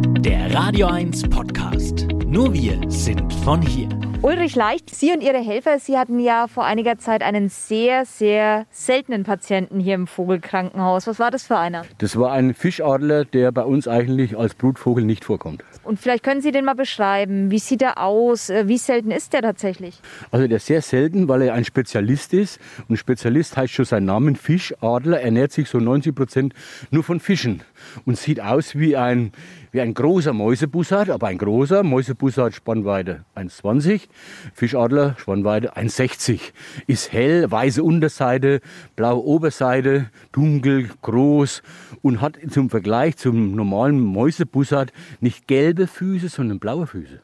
Der Radio 1 Podcast. Nur wir sind von hier. Ulrich Leicht, Sie und Ihre Helfer, Sie hatten ja vor einiger Zeit einen sehr, sehr seltenen Patienten hier im Vogelkrankenhaus. Was war das für einer? Das war ein Fischadler, der bei uns eigentlich als Brutvogel nicht vorkommt. Und vielleicht können Sie den mal beschreiben. Wie sieht er aus? Äh, wie selten ist der tatsächlich? Also der ist sehr selten, weil er ein Spezialist ist. Und Spezialist heißt schon sein Name, Fischadler. ernährt sich so 90 Prozent nur von Fischen und sieht aus wie ein, wie ein großer Mäusebussard, aber ein großer Mäusebussard Spannweite 1,20, Fischadler Spannweite 1,60. Ist hell, weiße Unterseite, blaue Oberseite, dunkel, groß und hat zum Vergleich zum normalen Mäusebussard nicht gelbe Füße, sondern blaue Füße.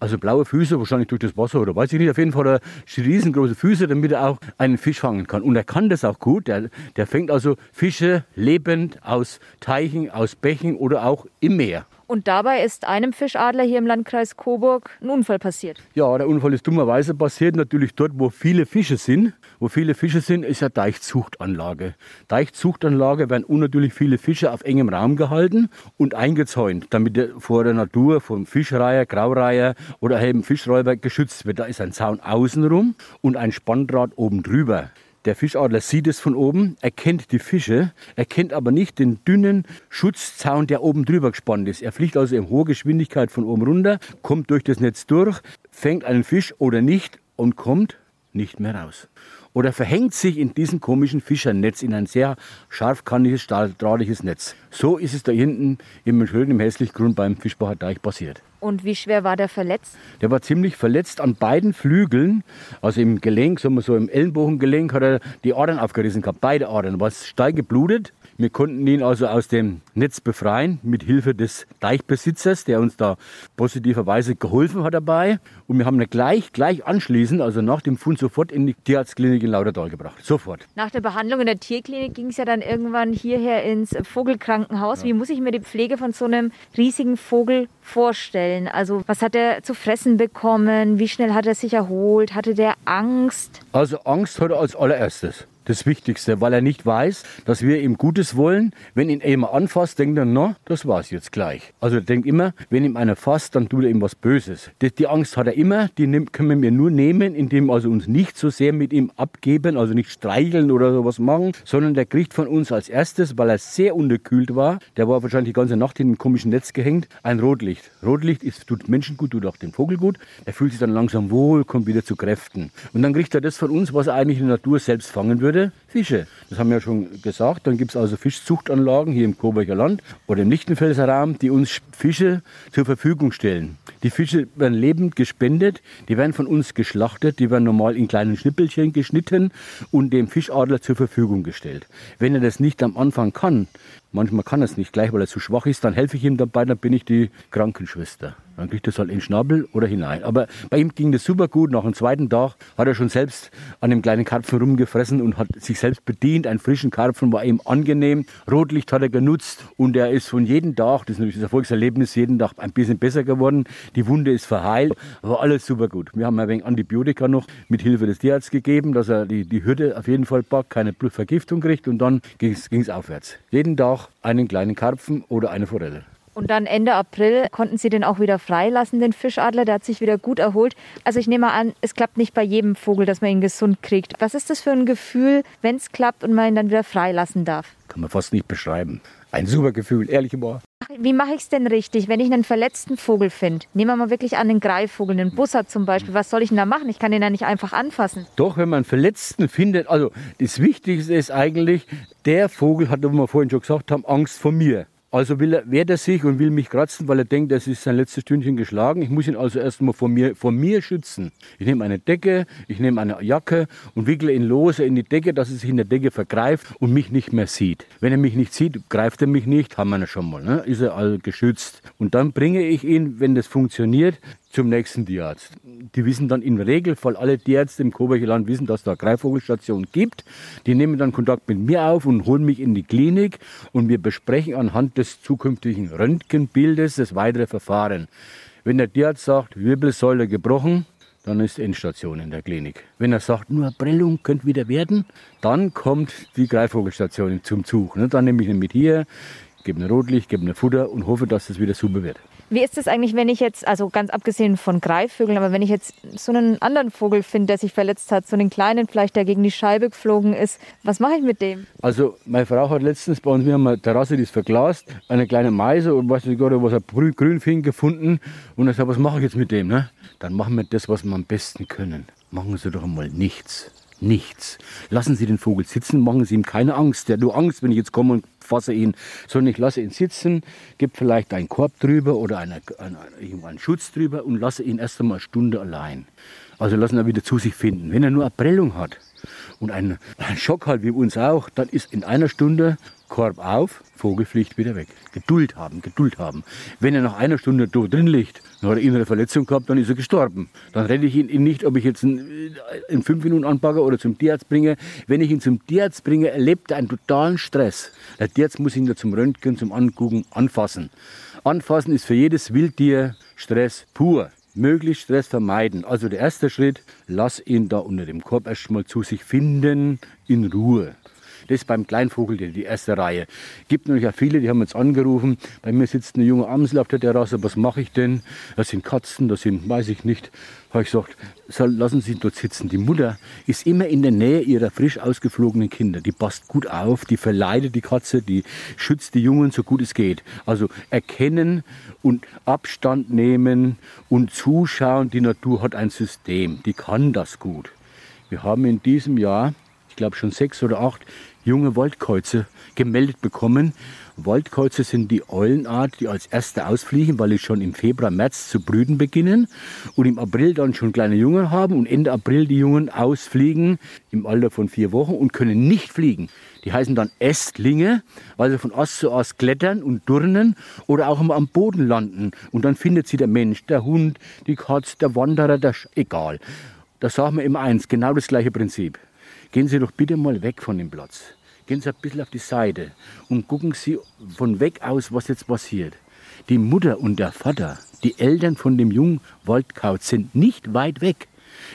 Also blaue Füße, wahrscheinlich durch das Wasser oder weiß ich nicht. Auf jeden Fall hat er riesengroße Füße, damit er auch einen Fisch fangen kann. Und er kann das auch gut. Der, der fängt also Fische lebend aus Teichen, aus Bächen oder auch im Meer. Und dabei ist einem Fischadler hier im Landkreis Coburg ein Unfall passiert. Ja, der Unfall ist dummerweise passiert. Natürlich dort, wo viele Fische sind. Wo viele Fische sind, ist eine Deichzuchtanlage. Deichzuchtanlage werden unnatürlich viele Fische auf engem Raum gehalten und eingezäunt, damit vor der Natur vom Fischreiher, Graureiher oder eben Fischräuber geschützt wird. Da ist ein Zaun außenrum und ein Spanndraht oben drüber. Der Fischadler sieht es von oben, erkennt die Fische, erkennt aber nicht den dünnen Schutzzaun, der oben drüber gespannt ist. Er fliegt also in hoher Geschwindigkeit von oben runter, kommt durch das Netz durch, fängt einen Fisch oder nicht und kommt nicht mehr raus. Oder verhängt sich in diesem komischen Fischernetz in ein sehr scharfkantiges, stahldrahtiges Netz. So ist es da hinten im schönen, im hässlichen Grund beim Fischbacher Deich passiert. Und wie schwer war der verletzt? Der war ziemlich verletzt an beiden Flügeln, also im Gelenk, sagen wir so im Ellenbogengelenk, hat er die Adern aufgerissen gehabt, beide Adern. War steil geblutet. Wir konnten ihn also aus dem Netz befreien mit Hilfe des Deichbesitzers, der uns da positiverweise geholfen hat dabei. Und wir haben ihn gleich, gleich anschließend, also nach dem Fund, sofort in die Tierarztklinik in Lautertal gebracht. Sofort. Nach der Behandlung in der Tierklinik ging es ja dann irgendwann hierher ins Vogelkrankenhaus. Ja. Wie muss ich mir die Pflege von so einem riesigen Vogel vorstellen? Also was hat er zu fressen bekommen? Wie schnell hat er sich erholt? Hatte der Angst? Also Angst hat er als allererstes das Wichtigste, weil er nicht weiß, dass wir ihm Gutes wollen. Wenn ihn jemand anfasst, denkt er, na, das war's jetzt gleich. Also er denkt immer, wenn ihm einer fasst, dann tut er ihm was Böses. Die Angst hat er immer, die können wir nur nehmen, indem wir also uns nicht so sehr mit ihm abgeben, also nicht streicheln oder sowas machen, sondern der kriegt von uns als erstes, weil er sehr unterkühlt war, der war wahrscheinlich die ganze Nacht in einem komischen Netz gehängt, ein Rotlicht. Rotlicht ist, tut Menschen gut, tut auch den Vogel gut. Er fühlt sich dann langsam wohl, kommt wieder zu Kräften. Und dann kriegt er das von uns, was er eigentlich in der Natur selbst fangen würde würde, Fische. Das haben wir ja schon gesagt. Dann gibt es also Fischzuchtanlagen hier im Coburger Land oder im Lichtenfelser Raum, die uns Fische zur Verfügung stellen. Die Fische werden lebend gespendet, die werden von uns geschlachtet, die werden normal in kleinen Schnippelchen geschnitten und dem Fischadler zur Verfügung gestellt. Wenn er das nicht am Anfang kann, manchmal kann er es nicht gleich, weil er zu schwach ist, dann helfe ich ihm dabei, dann bin ich die Krankenschwester. Dann kriegt er es halt in den Schnabel oder hinein. Aber bei ihm ging das super gut. Nach dem zweiten Tag hat er schon selbst an dem kleinen Karpfen rumgefressen und hat sich selbst bedient. Einen frischen Karpfen war ihm angenehm. Rotlicht hat er genutzt und er ist von jedem Tag, das ist natürlich das Erfolgserlebnis, jeden Tag ein bisschen besser geworden. Die Wunde ist verheilt. War alles super gut. Wir haben ein wenig Antibiotika noch mit Hilfe des Tierarztes gegeben, dass er die, die Hürde auf jeden Fall packt, keine Blutvergiftung kriegt und dann ging es aufwärts. Jeden Tag einen kleinen Karpfen oder eine Forelle. Und dann Ende April konnten Sie den auch wieder freilassen, den Fischadler. Der hat sich wieder gut erholt. Also ich nehme an, es klappt nicht bei jedem Vogel, dass man ihn gesund kriegt. Was ist das für ein Gefühl, wenn es klappt und man ihn dann wieder freilassen darf? Kann man fast nicht beschreiben. Ein super Gefühl, ehrlich immer. Wie mache ich es denn richtig, wenn ich einen verletzten Vogel finde? Nehmen wir mal wirklich an, einen Greifvogel, einen Bussard zum Beispiel. Was soll ich denn da machen? Ich kann den ja nicht einfach anfassen. Doch, wenn man einen Verletzten findet, also das Wichtigste ist eigentlich, der Vogel hat, wie wir vorhin schon gesagt haben, Angst vor mir. Also will er, wehrt er sich und will mich kratzen, weil er denkt, das ist sein letztes Stündchen geschlagen. Ich muss ihn also erstmal vor mir, vor mir schützen. Ich nehme eine Decke, ich nehme eine Jacke und wickle ihn lose in die Decke, dass er sich in der Decke vergreift und mich nicht mehr sieht. Wenn er mich nicht sieht, greift er mich nicht, haben wir ja schon mal, ne? ist er all geschützt. Und dann bringe ich ihn, wenn das funktioniert, zum nächsten Tierarzt. Die wissen dann im Regelfall, alle Tierärzte im Coburger Land wissen, dass da Greifvogelstation gibt. Die nehmen dann Kontakt mit mir auf und holen mich in die Klinik und wir besprechen anhand des zukünftigen Röntgenbildes das weitere Verfahren. Wenn der Tierarzt sagt, Wirbelsäule gebrochen, dann ist Endstation in der Klinik. Wenn er sagt, nur Prellung könnte wieder werden, dann kommt die Greifvogelstation zum Zug. Dann nehme ich ihn mit hier, gebe eine Rotlicht, gebe eine Futter und hoffe, dass es wieder super wird. Wie ist es eigentlich, wenn ich jetzt, also ganz abgesehen von Greifvögeln, aber wenn ich jetzt so einen anderen Vogel finde, der sich verletzt hat, so einen kleinen vielleicht, der gegen die Scheibe geflogen ist, was mache ich mit dem? Also meine Frau hat letztens bei uns, wir haben eine Terrasse, die ist verglast, eine kleine Meise und weiß nicht gerade, was ein Grünfing gefunden und ich sage, was mache ich jetzt mit dem? Ne? Dann machen wir das, was wir am besten können. Machen Sie doch einmal nichts nichts. Lassen Sie den Vogel sitzen, machen Sie ihm keine Angst. Der hat nur Angst, wenn ich jetzt komme und fasse ihn, sondern ich lasse ihn sitzen, gebe vielleicht einen Korb drüber oder eine, eine, einen Schutz drüber und lasse ihn erst einmal eine Stunde allein. Also lassen er wieder zu sich finden. Wenn er nur eine Prellung hat und einen, einen Schock hat, wie uns auch, dann ist in einer Stunde Korb auf, Vogelpflicht wieder weg. Geduld haben, Geduld haben. Wenn er nach einer Stunde drin liegt, dann hat er innere Verletzung gehabt, dann ist er gestorben. Dann rette ich ihn nicht, ob ich jetzt in, in fünf Minuten anpacke oder zum Tierarzt bringe. Wenn ich ihn zum Tierarzt bringe, erlebt er einen totalen Stress. Der Tierarzt muss ihn da zum Röntgen, zum Angucken, anfassen. Anfassen ist für jedes Wildtier Stress pur möglichst Stress vermeiden. Also der erste Schritt, lass ihn da unter dem Korb erstmal zu sich finden, in Ruhe. Das beim Kleinvogel die erste Reihe. Gibt natürlich auch viele, die haben jetzt angerufen. Bei mir sitzt eine junge Amsel auf der Terrasse. Was mache ich denn? Das sind Katzen, das sind, weiß ich nicht. Habe ich gesagt, lassen Sie ihn dort sitzen. Die Mutter ist immer in der Nähe ihrer frisch ausgeflogenen Kinder. Die passt gut auf, die verleidet die Katze, die schützt die Jungen so gut es geht. Also erkennen und Abstand nehmen und zuschauen. Die Natur hat ein System, die kann das gut. Wir haben in diesem Jahr, ich glaube schon sechs oder acht junge Waldkäuze gemeldet bekommen. Waldkäuze sind die Eulenart, die als erste ausfliegen, weil sie schon im Februar, März zu brüten beginnen und im April dann schon kleine Jungen haben und Ende April die Jungen ausfliegen im Alter von vier Wochen und können nicht fliegen. Die heißen dann Ästlinge, weil sie von Ast zu Ast klettern und turnen oder auch immer am Boden landen. Und dann findet sie der Mensch, der Hund, die Katze, der Wanderer, der Sch egal. Da sagen wir immer eins, genau das gleiche Prinzip. Gehen Sie doch bitte mal weg von dem Platz. Gehen Sie ein bisschen auf die Seite und gucken Sie von weg aus, was jetzt passiert. Die Mutter und der Vater, die Eltern von dem jungen Waldkauz sind nicht weit weg.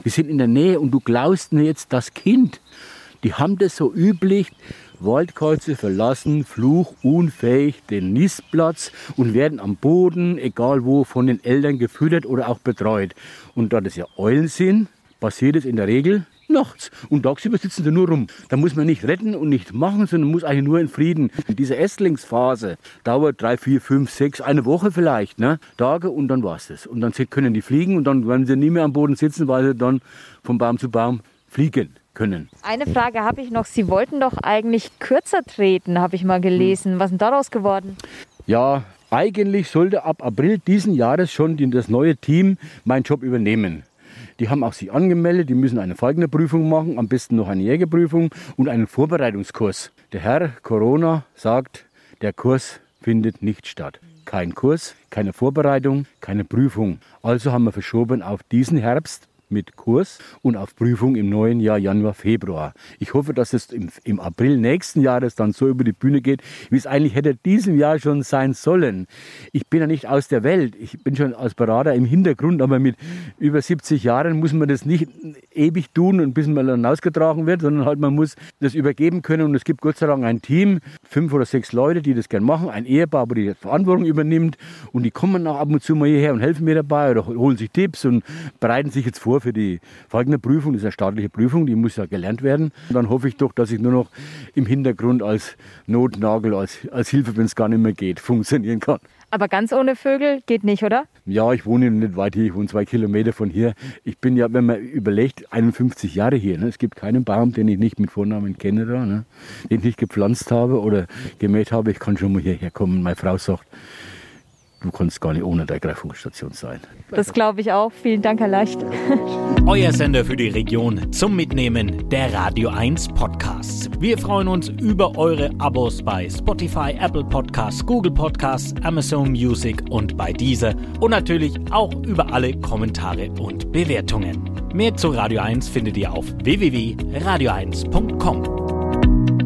Die sind in der Nähe und du glaubst mir jetzt das Kind. Die haben das so üblich. Waldkreuze verlassen fluchunfähig den Nistplatz und werden am Boden, egal wo, von den Eltern gefüttert oder auch betreut. Und da das ja Eulen sind, passiert es in der Regel, nachts. Und tagsüber sitzen sie nur rum. Da muss man nicht retten und nicht machen, sondern muss eigentlich nur in Frieden. Diese Erstlingsphase dauert drei, vier, fünf, sechs, eine Woche vielleicht, ne? Tage und dann war's das. Und dann können die fliegen und dann werden sie nie mehr am Boden sitzen, weil sie dann von Baum zu Baum fliegen. Können. Eine Frage habe ich noch. Sie wollten doch eigentlich kürzer treten, habe ich mal gelesen. Was ist denn daraus geworden? Ja, eigentlich sollte ab April diesen Jahres schon das neue Team meinen Job übernehmen. Die haben auch sich angemeldet, die müssen eine Falknerprüfung machen, am besten noch eine Jägerprüfung und einen Vorbereitungskurs. Der Herr Corona sagt, der Kurs findet nicht statt. Kein Kurs, keine Vorbereitung, keine Prüfung. Also haben wir verschoben auf diesen Herbst mit Kurs und auf Prüfung im neuen Jahr Januar, Februar. Ich hoffe, dass es im, im April nächsten Jahres dann so über die Bühne geht, wie es eigentlich hätte diesem Jahr schon sein sollen. Ich bin ja nicht aus der Welt. Ich bin schon als Berater im Hintergrund, aber mit über 70 Jahren muss man das nicht ewig tun und bis man dann ausgetragen wird, sondern halt man muss das übergeben können und es gibt Gott sei Dank ein Team, fünf oder sechs Leute, die das gern machen, ein Ehepaar, wo die Verantwortung übernimmt und die kommen auch ab und zu mal hierher und helfen mir dabei oder holen sich Tipps und bereiten sich jetzt vor für die folgende Prüfung, das ist eine staatliche Prüfung, die muss ja gelernt werden. Und dann hoffe ich doch, dass ich nur noch im Hintergrund als Notnagel, als, als Hilfe, wenn es gar nicht mehr geht, funktionieren kann. Aber ganz ohne Vögel geht nicht, oder? Ja, ich wohne nicht weit hier, ich wohne zwei Kilometer von hier. Ich bin ja, wenn man überlegt, 51 Jahre hier. Ne? Es gibt keinen Baum, den ich nicht mit Vornamen kenne, da, ne? den ich nicht gepflanzt habe oder gemäht habe. Ich kann schon mal hierher kommen. Meine Frau sagt, du kannst gar nicht ohne der Ergreifungsstation sein. Das glaube ich auch. Vielen Dank, Herr Leicht. Euer Sender für die Region zum Mitnehmen der Radio 1 Podcasts. Wir freuen uns über eure Abos bei Spotify, Apple Podcasts, Google Podcasts, Amazon Music und bei dieser und natürlich auch über alle Kommentare und Bewertungen. Mehr zu Radio 1 findet ihr auf www.radio1.com.